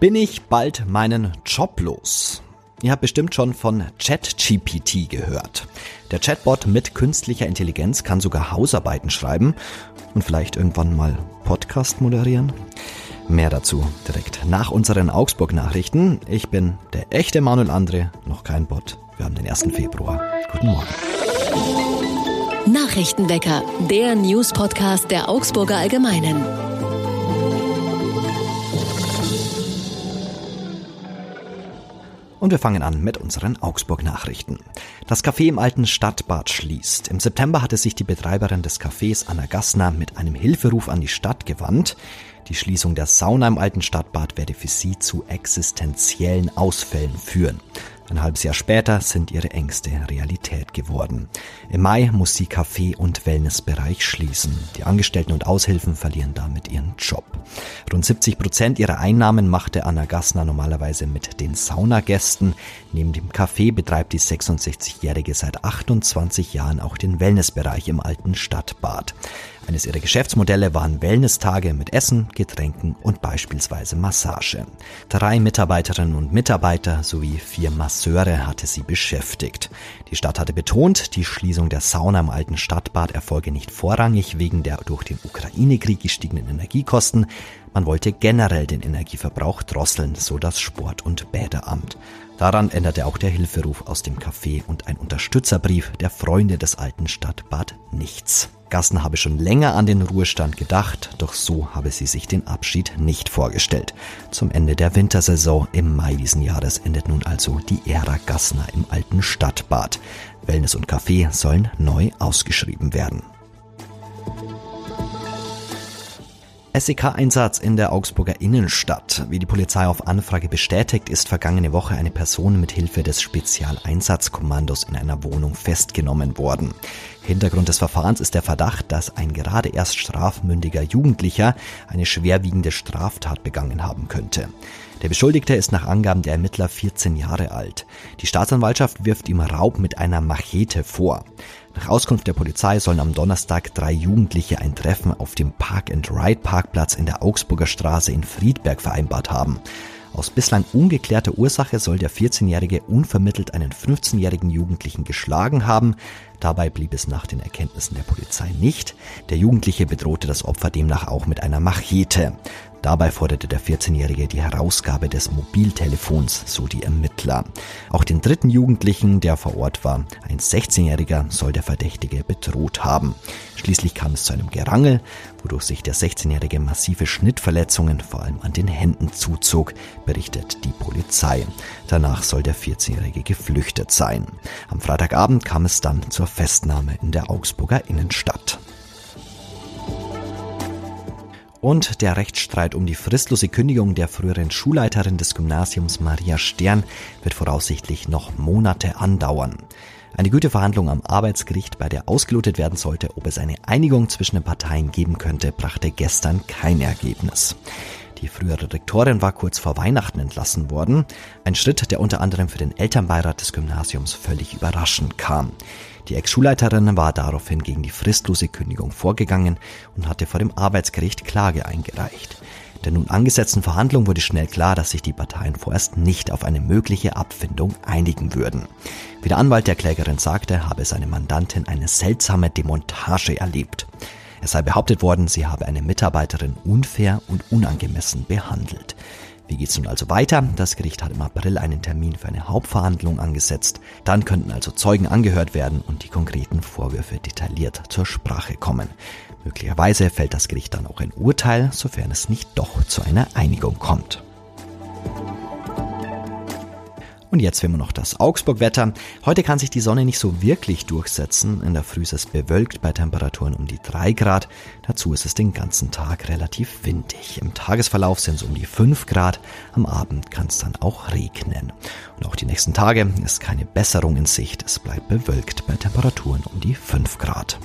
Bin ich bald meinen Job los? Ihr habt bestimmt schon von ChatGPT gehört. Der Chatbot mit künstlicher Intelligenz kann sogar Hausarbeiten schreiben und vielleicht irgendwann mal Podcast moderieren. Mehr dazu direkt nach unseren Augsburg-Nachrichten. Ich bin der echte Manuel André, noch kein Bot. Wir haben den 1. Februar. Guten Morgen. Nachrichtenwecker, der News-Podcast der Augsburger Allgemeinen. Und wir fangen an mit unseren Augsburg-Nachrichten. Das Café im alten Stadtbad schließt. Im September hatte sich die Betreiberin des Cafés Anna Gassner mit einem Hilferuf an die Stadt gewandt. Die Schließung der Sauna im alten Stadtbad werde für sie zu existenziellen Ausfällen führen. Ein halbes Jahr später sind ihre Ängste Realität geworden. Im Mai muss sie Café- und Wellnessbereich schließen. Die Angestellten und Aushilfen verlieren damit ihren Job. Rund 70 Prozent ihrer Einnahmen machte Anna Gassner normalerweise mit den Saunagästen. Neben dem Café betreibt die 66-Jährige seit 28 Jahren auch den Wellnessbereich im alten Stadtbad. Eines ihrer Geschäftsmodelle waren Wellnesstage mit Essen, Getränken und beispielsweise Massage. Drei Mitarbeiterinnen und Mitarbeiter sowie vier Masseure hatte sie beschäftigt. Die Stadt hatte betont, die Schließung der Sauna im alten Stadtbad erfolge nicht vorrangig wegen der durch den Ukraine-Krieg gestiegenen Energiekosten. Man wollte generell den Energieverbrauch drosseln, so das Sport- und Bäderamt. Daran änderte auch der Hilferuf aus dem Café und ein Unterstützerbrief der Freunde des alten Stadtbad nichts. Gassen habe schon länger an den Ruhestand gedacht, doch so habe sie sich den Abschied nicht vorgestellt. Zum Ende der Wintersaison im Mai diesen Jahres endet nun also die Ära Gassner im alten Stadtbad. Wellness und Café sollen neu ausgeschrieben werden. SEK-Einsatz in der Augsburger Innenstadt. Wie die Polizei auf Anfrage bestätigt, ist vergangene Woche eine Person mit Hilfe des Spezialeinsatzkommandos in einer Wohnung festgenommen worden. Hintergrund des Verfahrens ist der Verdacht, dass ein gerade erst strafmündiger Jugendlicher eine schwerwiegende Straftat begangen haben könnte. Der Beschuldigte ist nach Angaben der Ermittler 14 Jahre alt. Die Staatsanwaltschaft wirft ihm Raub mit einer Machete vor. Nach Auskunft der Polizei sollen am Donnerstag drei Jugendliche ein Treffen auf dem Park-and-Ride-Parkplatz in der Augsburger Straße in Friedberg vereinbart haben. Aus bislang ungeklärter Ursache soll der 14-Jährige unvermittelt einen 15-jährigen Jugendlichen geschlagen haben. Dabei blieb es nach den Erkenntnissen der Polizei nicht. Der Jugendliche bedrohte das Opfer demnach auch mit einer Machete. Dabei forderte der 14-Jährige die Herausgabe des Mobiltelefons, so die Ermittler. Auch den dritten Jugendlichen, der vor Ort war, ein 16-Jähriger, soll der Verdächtige bedroht haben. Schließlich kam es zu einem Gerangel, wodurch sich der 16-Jährige massive Schnittverletzungen vor allem an den Händen zuzog, berichtet die Polizei. Danach soll der 14-Jährige geflüchtet sein. Am Freitagabend kam es dann zur Festnahme in der Augsburger Innenstadt. Und der Rechtsstreit um die fristlose Kündigung der früheren Schulleiterin des Gymnasiums Maria Stern wird voraussichtlich noch Monate andauern. Eine gute Verhandlung am Arbeitsgericht, bei der ausgelotet werden sollte, ob es eine Einigung zwischen den Parteien geben könnte, brachte gestern kein Ergebnis. Die frühere Rektorin war kurz vor Weihnachten entlassen worden. Ein Schritt, der unter anderem für den Elternbeirat des Gymnasiums völlig überraschend kam. Die Ex-Schulleiterin war daraufhin gegen die fristlose Kündigung vorgegangen und hatte vor dem Arbeitsgericht Klage eingereicht. Der nun angesetzten Verhandlung wurde schnell klar, dass sich die Parteien vorerst nicht auf eine mögliche Abfindung einigen würden. Wie der Anwalt der Klägerin sagte, habe seine Mandantin eine seltsame Demontage erlebt. Es sei behauptet worden, sie habe eine Mitarbeiterin unfair und unangemessen behandelt. Wie geht's nun also weiter? Das Gericht hat im April einen Termin für eine Hauptverhandlung angesetzt. Dann könnten also Zeugen angehört werden und die konkreten Vorwürfe detailliert zur Sprache kommen. Möglicherweise fällt das Gericht dann auch ein Urteil, sofern es nicht doch zu einer Einigung kommt. Und jetzt will man noch das Augsburg-Wetter. Heute kann sich die Sonne nicht so wirklich durchsetzen. In der Früh ist es bewölkt bei Temperaturen um die 3 Grad. Dazu ist es den ganzen Tag relativ windig. Im Tagesverlauf sind es um die 5 Grad. Am Abend kann es dann auch regnen. Und auch die nächsten Tage ist keine Besserung in Sicht. Es bleibt bewölkt bei Temperaturen um die 5 Grad.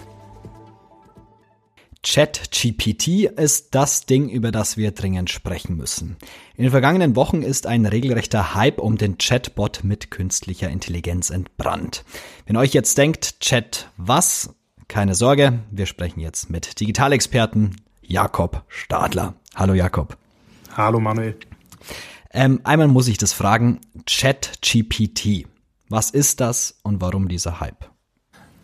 ChatGPT ist das Ding, über das wir dringend sprechen müssen. In den vergangenen Wochen ist ein regelrechter Hype um den Chatbot mit künstlicher Intelligenz entbrannt. Wenn euch jetzt denkt, Chat was? Keine Sorge, wir sprechen jetzt mit Digitalexperten Jakob Stadler. Hallo Jakob. Hallo Manuel. Ähm, einmal muss ich das fragen, ChatGPT. Was ist das und warum dieser Hype?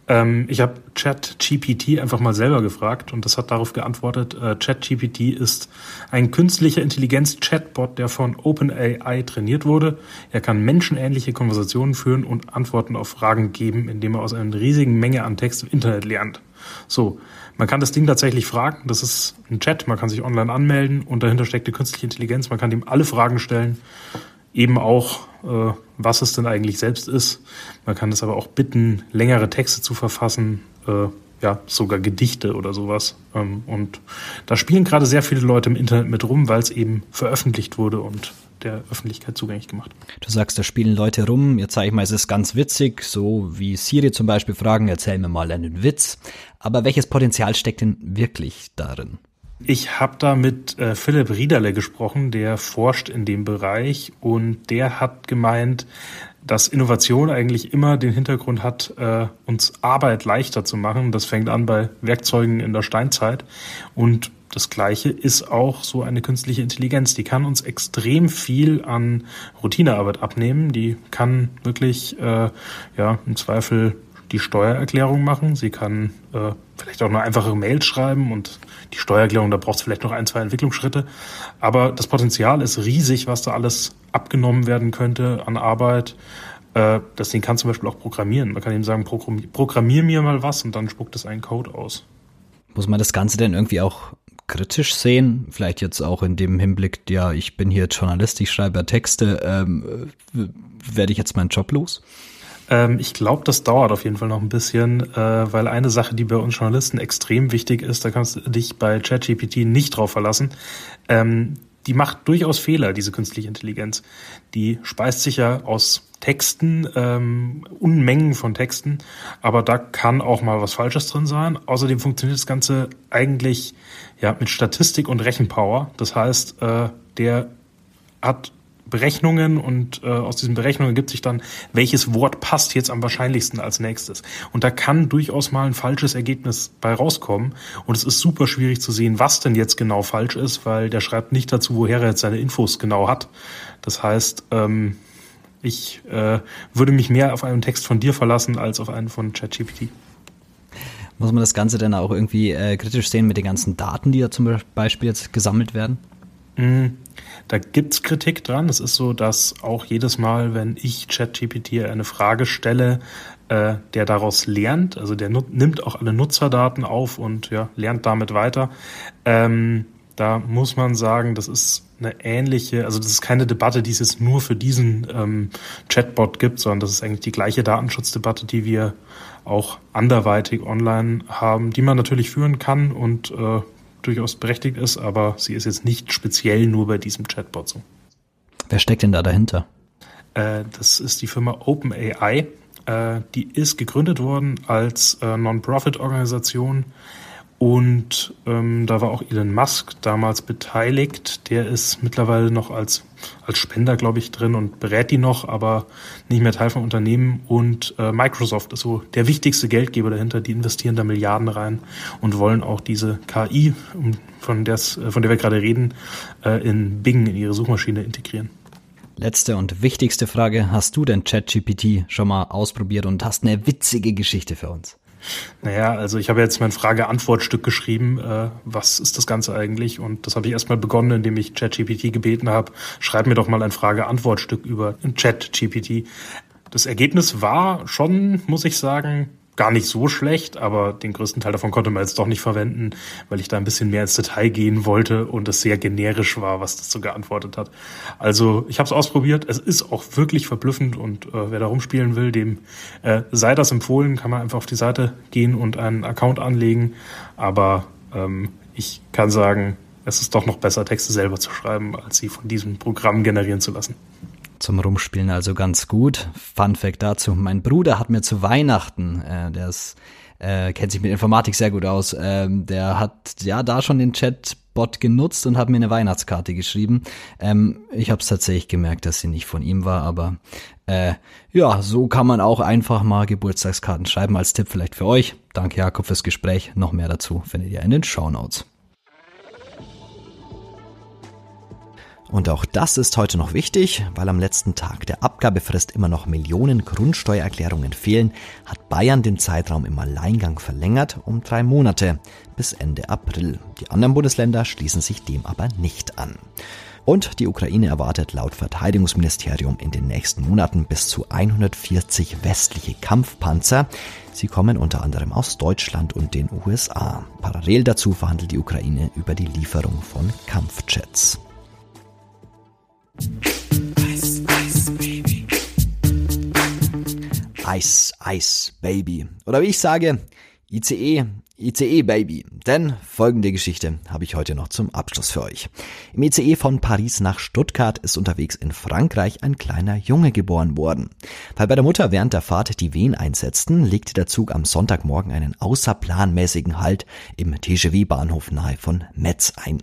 Ähm, ich habe ChatGPT einfach mal selber gefragt und das hat darauf geantwortet, äh, ChatGPT ist ein künstlicher Intelligenz-Chatbot, der von OpenAI trainiert wurde. Er kann menschenähnliche Konversationen führen und Antworten auf Fragen geben, indem er aus einer riesigen Menge an Text im Internet lernt. So, man kann das Ding tatsächlich fragen. Das ist ein Chat, man kann sich online anmelden und dahinter steckt die künstliche Intelligenz. Man kann ihm alle Fragen stellen, eben auch, äh, was es denn eigentlich selbst ist. Man kann es aber auch bitten, längere Texte zu verfassen, äh, ja, sogar Gedichte oder sowas. Ähm, und da spielen gerade sehr viele Leute im Internet mit rum, weil es eben veröffentlicht wurde und der Öffentlichkeit zugänglich gemacht. Du sagst, da spielen Leute rum. Jetzt sage ich mal, es ist ganz witzig, so wie Siri zum Beispiel fragen, erzähl mir mal einen Witz. Aber welches Potenzial steckt denn wirklich darin? Ich habe da mit äh, Philipp Riederle gesprochen, der forscht in dem Bereich und der hat gemeint, dass Innovation eigentlich immer den Hintergrund hat, äh, uns Arbeit leichter zu machen. Das fängt an bei Werkzeugen in der Steinzeit und das Gleiche ist auch so eine künstliche Intelligenz. Die kann uns extrem viel an Routinearbeit abnehmen. Die kann wirklich, äh, ja, im Zweifel die Steuererklärung machen. Sie kann äh, vielleicht auch eine einfache Mail schreiben und die Steuererklärung, da braucht es vielleicht noch ein, zwei Entwicklungsschritte. Aber das Potenzial ist riesig, was da alles abgenommen werden könnte an Arbeit. Äh, das Ding kann zum Beispiel auch programmieren. Man kann ihm sagen, programmier mir mal was und dann spuckt es einen Code aus. Muss man das Ganze denn irgendwie auch kritisch sehen? Vielleicht jetzt auch in dem Hinblick, ja, ich bin hier Journalist, ich schreibe Texte, ähm, werde ich jetzt meinen Job los? Ähm, ich glaube, das dauert auf jeden Fall noch ein bisschen, äh, weil eine Sache, die bei uns Journalisten extrem wichtig ist, da kannst du dich bei ChatGPT nicht drauf verlassen. Ähm, die macht durchaus Fehler, diese künstliche Intelligenz. Die speist sich ja aus Texten, ähm, Unmengen von Texten, aber da kann auch mal was Falsches drin sein. Außerdem funktioniert das Ganze eigentlich ja mit Statistik und Rechenpower. Das heißt, äh, der hat Berechnungen und äh, aus diesen Berechnungen ergibt sich dann, welches Wort passt jetzt am wahrscheinlichsten als nächstes. Und da kann durchaus mal ein falsches Ergebnis bei rauskommen. Und es ist super schwierig zu sehen, was denn jetzt genau falsch ist, weil der schreibt nicht dazu, woher er jetzt seine Infos genau hat. Das heißt, ähm, ich äh, würde mich mehr auf einen Text von dir verlassen als auf einen von ChatGPT. Muss man das Ganze dann auch irgendwie äh, kritisch sehen mit den ganzen Daten, die da zum Beispiel jetzt gesammelt werden? Mhm. Da gibt's Kritik dran. Es ist so, dass auch jedes Mal, wenn ich ChatGPT eine Frage stelle, äh, der daraus lernt, also der nimmt auch alle Nutzerdaten auf und ja, lernt damit weiter. Ähm, da muss man sagen, das ist eine ähnliche, also das ist keine Debatte, die es jetzt nur für diesen ähm, Chatbot gibt, sondern das ist eigentlich die gleiche Datenschutzdebatte, die wir auch anderweitig online haben, die man natürlich führen kann und äh, durchaus berechtigt ist, aber sie ist jetzt nicht speziell nur bei diesem Chatbot so. Wer steckt denn da dahinter? Äh, das ist die Firma OpenAI. Äh, die ist gegründet worden als äh, Non-Profit-Organisation und ähm, da war auch Elon Musk damals beteiligt. Der ist mittlerweile noch als, als Spender, glaube ich, drin und berät die noch, aber nicht mehr Teil vom Unternehmen. Und äh, Microsoft ist so der wichtigste Geldgeber dahinter. Die investieren da Milliarden rein und wollen auch diese KI, von, der's, von der wir gerade reden, äh, in Bing, in ihre Suchmaschine integrieren. Letzte und wichtigste Frage. Hast du denn ChatGPT schon mal ausprobiert und hast eine witzige Geschichte für uns? Naja, also ich habe jetzt mein Frage-Antwort-Stück geschrieben. Äh, was ist das Ganze eigentlich? Und das habe ich erstmal begonnen, indem ich ChatGPT gebeten habe, schreib mir doch mal ein Frage-Antwort-Stück über ChatGPT. Das Ergebnis war schon, muss ich sagen, gar nicht so schlecht, aber den größten Teil davon konnte man jetzt doch nicht verwenden, weil ich da ein bisschen mehr ins Detail gehen wollte und es sehr generisch war, was das so geantwortet hat. Also ich habe es ausprobiert. Es ist auch wirklich verblüffend und äh, wer da rumspielen will, dem äh, sei das empfohlen. Kann man einfach auf die Seite gehen und einen Account anlegen. Aber ähm, ich kann sagen, es ist doch noch besser, Texte selber zu schreiben, als sie von diesem Programm generieren zu lassen. Zum Rumspielen also ganz gut. Fun Fact dazu: Mein Bruder hat mir zu Weihnachten, äh, der ist, äh, kennt sich mit Informatik sehr gut aus, ähm, der hat ja da schon den Chatbot genutzt und hat mir eine Weihnachtskarte geschrieben. Ähm, ich habe es tatsächlich gemerkt, dass sie nicht von ihm war, aber äh, ja, so kann man auch einfach mal Geburtstagskarten schreiben als Tipp vielleicht für euch. Danke Jakob fürs Gespräch. Noch mehr dazu findet ihr in den Show Notes. Und auch das ist heute noch wichtig, weil am letzten Tag der Abgabefrist immer noch Millionen Grundsteuererklärungen fehlen, hat Bayern den Zeitraum im Alleingang verlängert um drei Monate bis Ende April. Die anderen Bundesländer schließen sich dem aber nicht an. Und die Ukraine erwartet laut Verteidigungsministerium in den nächsten Monaten bis zu 140 westliche Kampfpanzer. Sie kommen unter anderem aus Deutschland und den USA. Parallel dazu verhandelt die Ukraine über die Lieferung von Kampfjets. Ice, Ice, Baby. Ice, Ice, Baby. Oder wie ich sage, ICE, ICE Baby. Denn folgende Geschichte habe ich heute noch zum Abschluss für euch. Im ICE von Paris nach Stuttgart ist unterwegs in Frankreich ein kleiner Junge geboren worden. Weil bei der Mutter während der Fahrt die Wehen einsetzten, legte der Zug am Sonntagmorgen einen außerplanmäßigen Halt im TGV-Bahnhof nahe von Metz ein.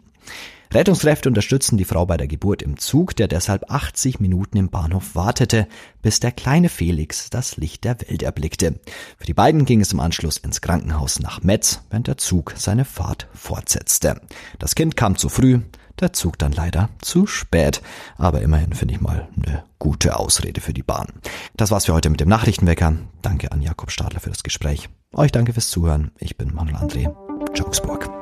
Rettungskräfte unterstützten die Frau bei der Geburt im Zug, der deshalb 80 Minuten im Bahnhof wartete, bis der kleine Felix das Licht der Welt erblickte. Für die beiden ging es im Anschluss ins Krankenhaus nach Metz, während der Zug seine Fahrt fortsetzte. Das Kind kam zu früh, der Zug dann leider zu spät. Aber immerhin finde ich mal eine gute Ausrede für die Bahn. Das war's für heute mit dem Nachrichtenwecker. Danke an Jakob Stadler für das Gespräch. Euch danke fürs Zuhören. Ich bin Manuel André. Augsburg.